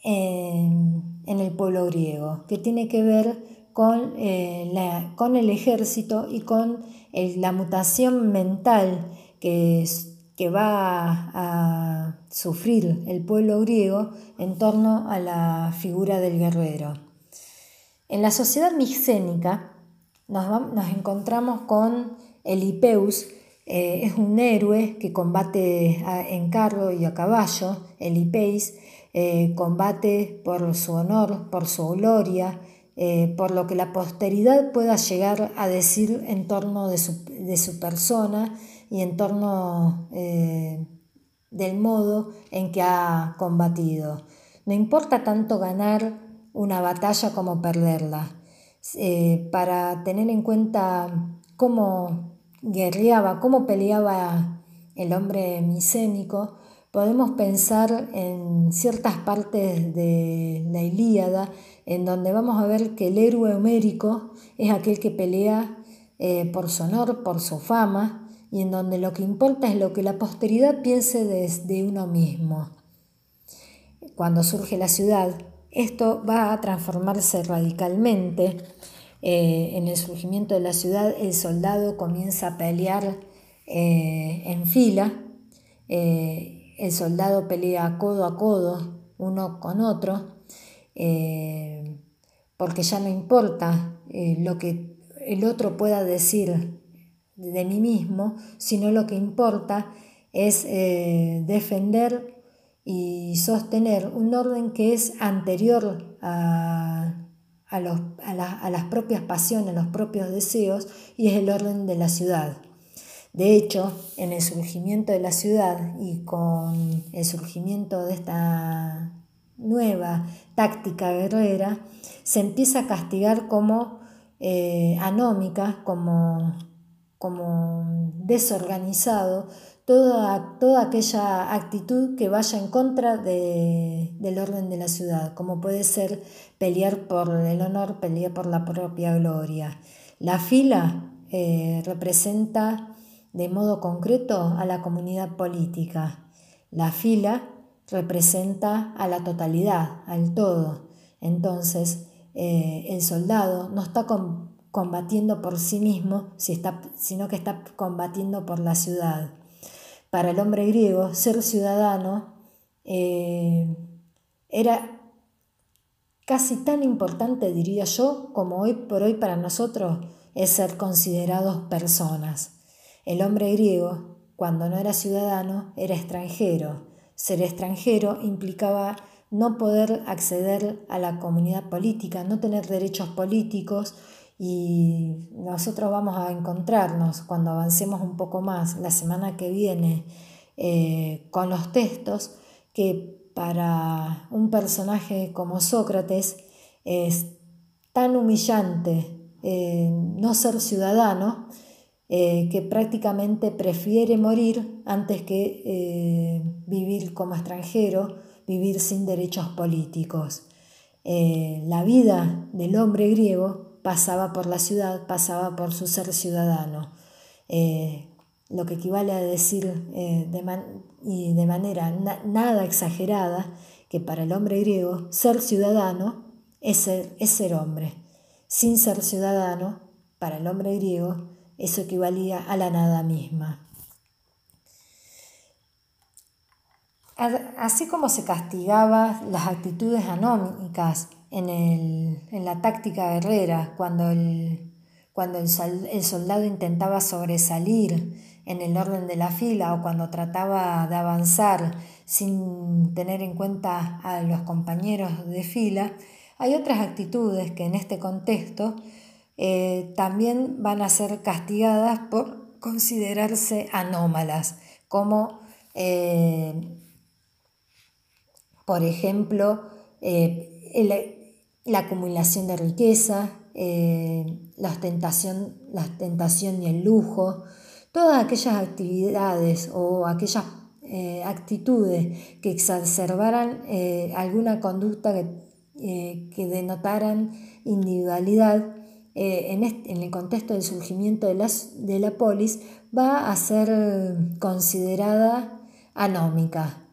S1: en, el pueblo griego, que tiene que ver con, eh, el ejército y con la mutación mental que va a sufrir el pueblo griego en torno a la figura del guerrero. En la sociedad mixénica nos, encontramos con el Hipeus eh, es un héroe que combate en carro y a caballo. El Hipeis eh, combate por su honor, por su gloria, eh, por lo que la posteridad pueda llegar a decir en torno de su, de su persona y en torno del modo en que ha combatido. No importa tanto ganar una batalla como perderla. para tener en cuenta cómo guerreaba, cómo peleaba el hombre micénico, podemos pensar en ciertas partes de la Ilíada, en donde vamos a ver que el héroe homérico es aquel que pelea eh, por su honor, por su fama, y en donde lo que importa es lo que la posteridad piense de uno mismo. Cuando surge la ciudad, esto va a transformarse radicalmente eh, en el surgimiento de la ciudad, el soldado comienza a pelear eh, en fila, eh, el soldado pelea codo a codo, uno con otro, porque ya no importa lo que el otro pueda decir de mí mismo, sino lo que importa es defender y sostener un orden que es anterior a a, las propias pasiones, los propios deseos, y es el orden de la ciudad. De hecho, en el surgimiento de la ciudad y con el surgimiento de esta nueva táctica guerrera, se empieza a castigar como eh, anómica, como, como desorganizado, toda, toda aquella actitud que vaya en contra del orden de la ciudad, como puede ser pelear por el honor, pelear por la propia gloria. La fila eh, representa de modo concreto a la comunidad política. La fila representa a la totalidad, al todo. Entonces, eh, el soldado no está combatiendo por sí mismo, sino que está combatiendo por la ciudad. Para el hombre griego, ser ciudadano eh, era casi tan importante, diría yo, como hoy por hoy para nosotros es ser considerados personas. El hombre griego, cuando no era ciudadano, era extranjero. Ser extranjero implicaba no poder acceder a la comunidad política, no tener derechos políticos y nosotros vamos a encontrarnos cuando avancemos un poco más la semana que viene eh, con los textos que para un personaje como Sócrates es tan humillante eh, no ser ciudadano eh, que prácticamente prefiere morir antes que vivir como extranjero, vivir sin derechos políticos. la vida del hombre griego pasaba por la ciudad, pasaba por su ser ciudadano. Eh, lo que equivale a decir eh, de, y de manera nada exagerada que para el hombre griego ser ciudadano es ser, es ser hombre. Sin ser ciudadano, para el hombre griego, eso equivalía a la nada misma. Así como se castigaba las actitudes anómicas en, la táctica guerrera, cuando, el, cuando el, soldado intentaba sobresalir en el orden de la fila o cuando trataba de avanzar sin tener en cuenta a los compañeros de fila, hay otras actitudes que en este contexto eh, también van a ser castigadas por considerarse anómalas, como eh, por ejemplo eh, el, la acumulación de riqueza, eh, la, ostentación, la y el lujo, todas aquellas actividades o aquellas eh, actitudes que exacerbaran eh, alguna conducta que, que denotaran individualidad en, en, el contexto del surgimiento de, las, de la polis va a ser considerada anómica.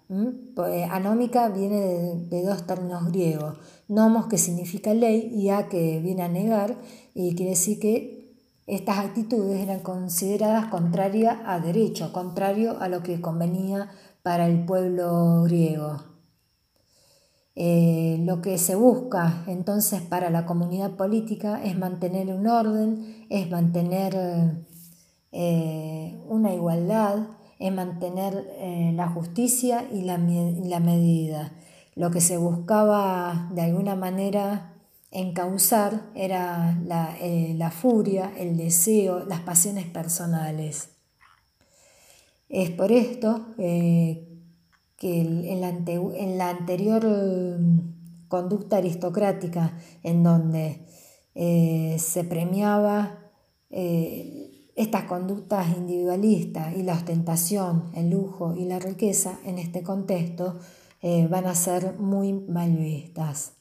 S1: Anómica viene de dos términos griegos, nomos que significa ley y a que viene a negar y quiere decir que estas actitudes eran consideradas contrarias a derecho, contrario a lo que convenía para el pueblo griego. Eh, lo que se busca entonces para la comunidad política es mantener un orden, es mantener eh, una igualdad, es mantener eh, la justicia y la medida. Lo que se buscaba de alguna manera encauzar era la, eh, furia, el deseo, las pasiones personales. Es por esto eh, que en la, anterior mm, conducta aristocrática, en donde se premiaba estas conductas individualistas y la ostentación, el lujo y la riqueza, en este contexto eh, van a ser muy mal vistas.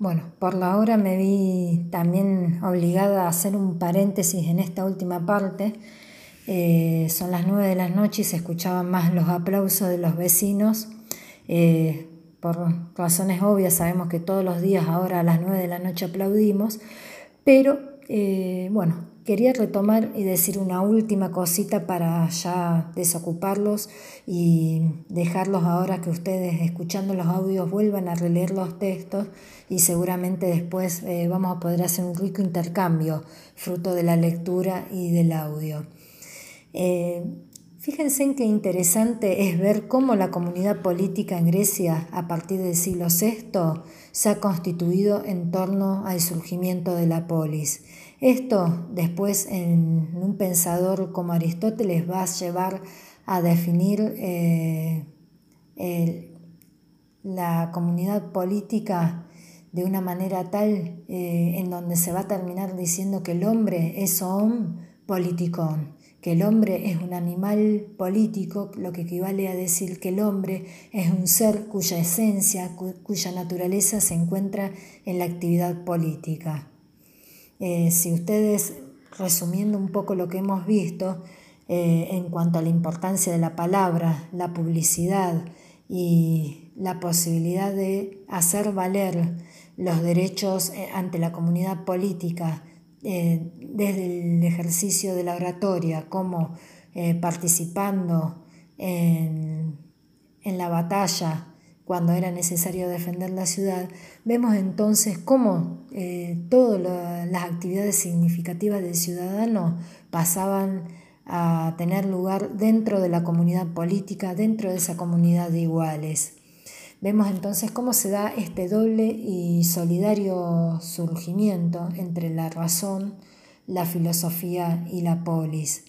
S1: Bueno, por la hora me vi también obligada a hacer un paréntesis en esta última parte. Eh, son las nueve de la noche y se escuchaban más los aplausos de los vecinos. Eh, por razones obvias sabemos que todos los días ahora a las nueve de la noche aplaudimos, pero eh, bueno, quería retomar y decir una última cosita para ya desocuparlos y dejarlos ahora que ustedes escuchando los audios vuelvan a releer los textos y seguramente después eh, vamos a poder hacer un rico intercambio fruto de la lectura y del audio. Eh, fíjense en qué interesante es ver cómo la comunidad política en Grecia a partir del siglo VI se ha constituido en torno al surgimiento de la polis. Esto después en un pensador como Aristóteles va a llevar a definir eh, la comunidad política de una manera tal eh, en donde se va a terminar diciendo que el hombre es un politicón, que el hombre es un animal político, lo que equivale a decir que el hombre es un ser cuya esencia, cuya naturaleza se encuentra en la actividad política. Eh, si ustedes resumiendo un poco lo que hemos visto eh, en cuanto a la importancia de la palabra, la publicidad y la posibilidad de hacer valer los derechos eh, ante la comunidad política desde el ejercicio de la oratoria, como participando en, en la batalla cuando era necesario defender la ciudad, vemos entonces cómo eh, todas las actividades significativas del ciudadano pasaban a tener lugar dentro de la comunidad política, dentro de esa comunidad de iguales. Vemos entonces cómo se da este doble y solidario surgimiento entre la razón, la filosofía y la polis.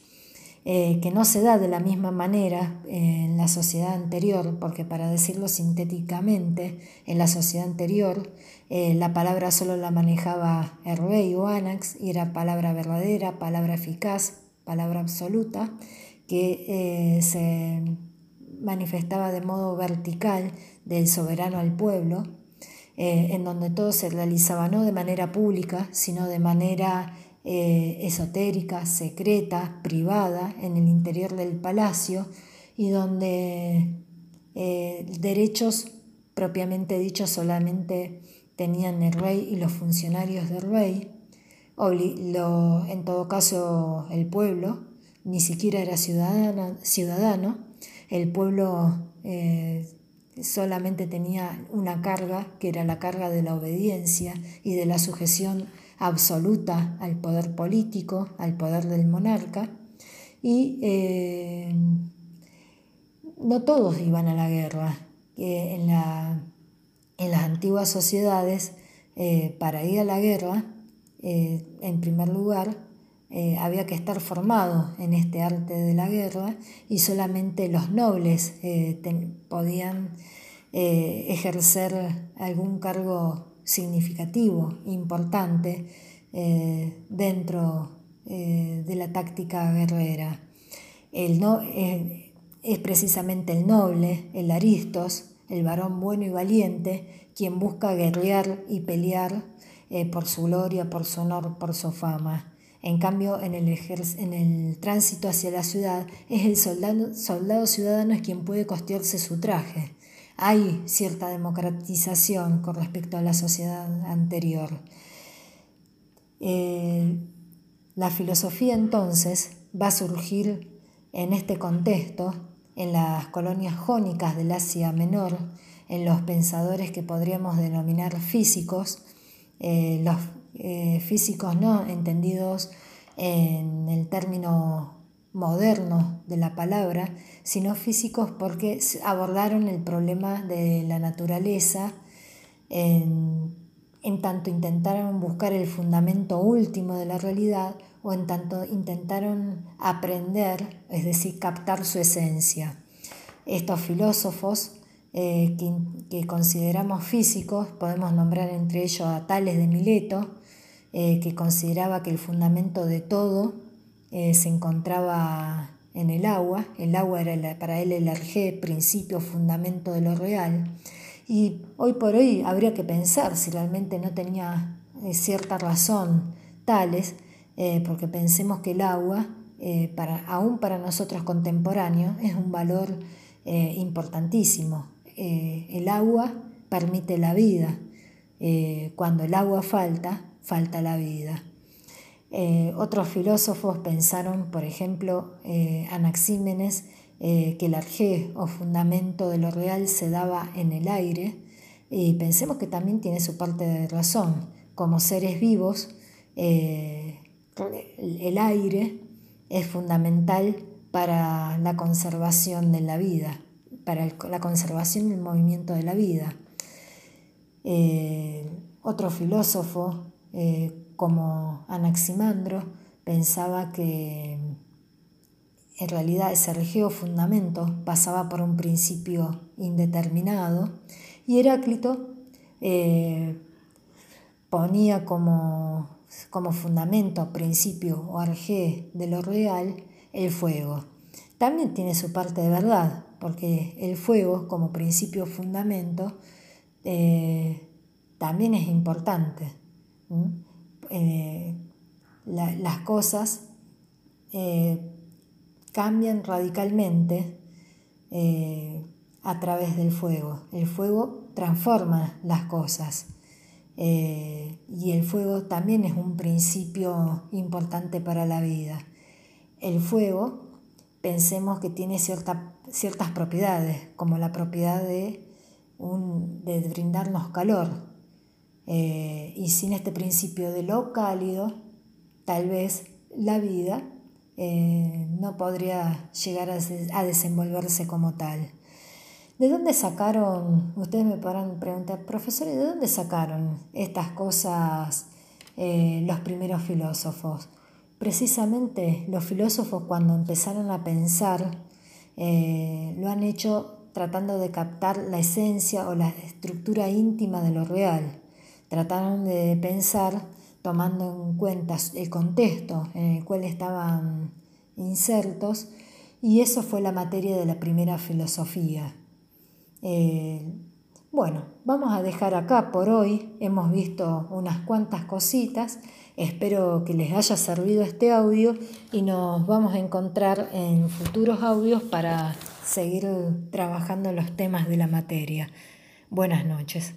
S1: Eh, que no se da de la misma manera en la sociedad anterior, porque para decirlo sintéticamente, en la sociedad anterior eh, la palabra solo la manejaba rey o Anax y era palabra verdadera, palabra eficaz, palabra absoluta, que eh, se manifestaba de modo vertical del soberano al pueblo, en donde todo se realizaba no de manera pública, sino de manera eh, esotérica, secreta, privada, en el interior del palacio y donde eh, derechos propiamente dichos solamente tenían el rey y los funcionarios del rey, en todo caso el pueblo, ni siquiera era ciudadano, el pueblo eh, solamente tenía una carga, que era la carga de la obediencia y de la sujeción absoluta al poder político, al poder del monarca, y eh, no todos iban a la guerra. en, las antiguas sociedades, eh, para ir a la guerra, eh, en primer lugar, había que estar formado en este arte de la guerra y solamente los nobles podían ejercer algún cargo significativo, importante eh, dentro eh, de la táctica guerrera. El no, eh, es precisamente el noble, el aristos, el varón bueno y valiente, quien busca guerrear y pelear por su gloria, por su honor, por su fama. En cambio, en el, en el tránsito hacia la ciudad, es el soldado, soldado ciudadano quien puede costearse su traje, hay cierta democratización con respecto a la sociedad anterior. Eh, la filosofía entonces va a surgir en este contexto, en las colonias jónicas del Asia Menor, en los pensadores que podríamos denominar físicos, eh, los eh, físicos no entendidos en el término moderno de la palabra, sino físicos porque abordaron el problema de la naturaleza en, tanto intentaron buscar el fundamento último de la realidad o en tanto intentaron aprender, es decir, captar su esencia. Estos filósofos eh, que, consideramos físicos, podemos nombrar entre ellos a Tales de Mileto, eh, que consideraba que el fundamento de todo eh, se encontraba en el agua, el agua era para él el arjé, principio, fundamento de lo real, y hoy por hoy habría que pensar si realmente no tenía eh, cierta razón tales, eh, porque pensemos que el agua, para, aún para nosotros contemporáneos, es un valor importantísimo. el agua permite la vida, cuando el agua falta, falta la vida. Eh, otros filósofos pensaron, por ejemplo, eh, Anaxímenes, eh, que el arjé o fundamento de lo real se daba en el aire, y pensemos que también tiene su parte de razón. Como seres vivos, el aire es fundamental para la conservación de la vida, para la conservación del movimiento de la vida. otro filósofo como Anaximandro pensaba que en realidad ese regio fundamento pasaba por un principio indeterminado y Heráclito eh, ponía como, como fundamento, principio o arjé de lo real el fuego. También tiene su parte de verdad, porque el fuego como principio fundamento eh, también es importante. Eh, las cosas eh, cambian radicalmente eh, a través del fuego. El fuego transforma las cosas y el fuego también es un principio importante para la vida. El fuego, pensemos que tiene ciertas propiedades, como la propiedad de, de brindarnos calor. Eh, y sin este principio de lo cálido, tal vez la vida eh, no podría llegar a, desenvolverse como tal. ¿De dónde sacaron, ustedes me podrán preguntar, profesores, ¿de dónde sacaron estas cosas eh, los primeros filósofos? Precisamente los filósofos cuando empezaron a pensar lo han hecho tratando de captar la esencia o la estructura íntima de lo real. Trataron de pensar tomando en cuenta el contexto en el cual estaban insertos, y eso fue la materia de la primera filosofía. Eh, bueno, vamos a dejar acá por hoy, hemos visto unas cuantas cositas, espero que les haya servido este audio y nos vamos a encontrar en futuros audios para seguir trabajando los temas de la materia. Buenas noches.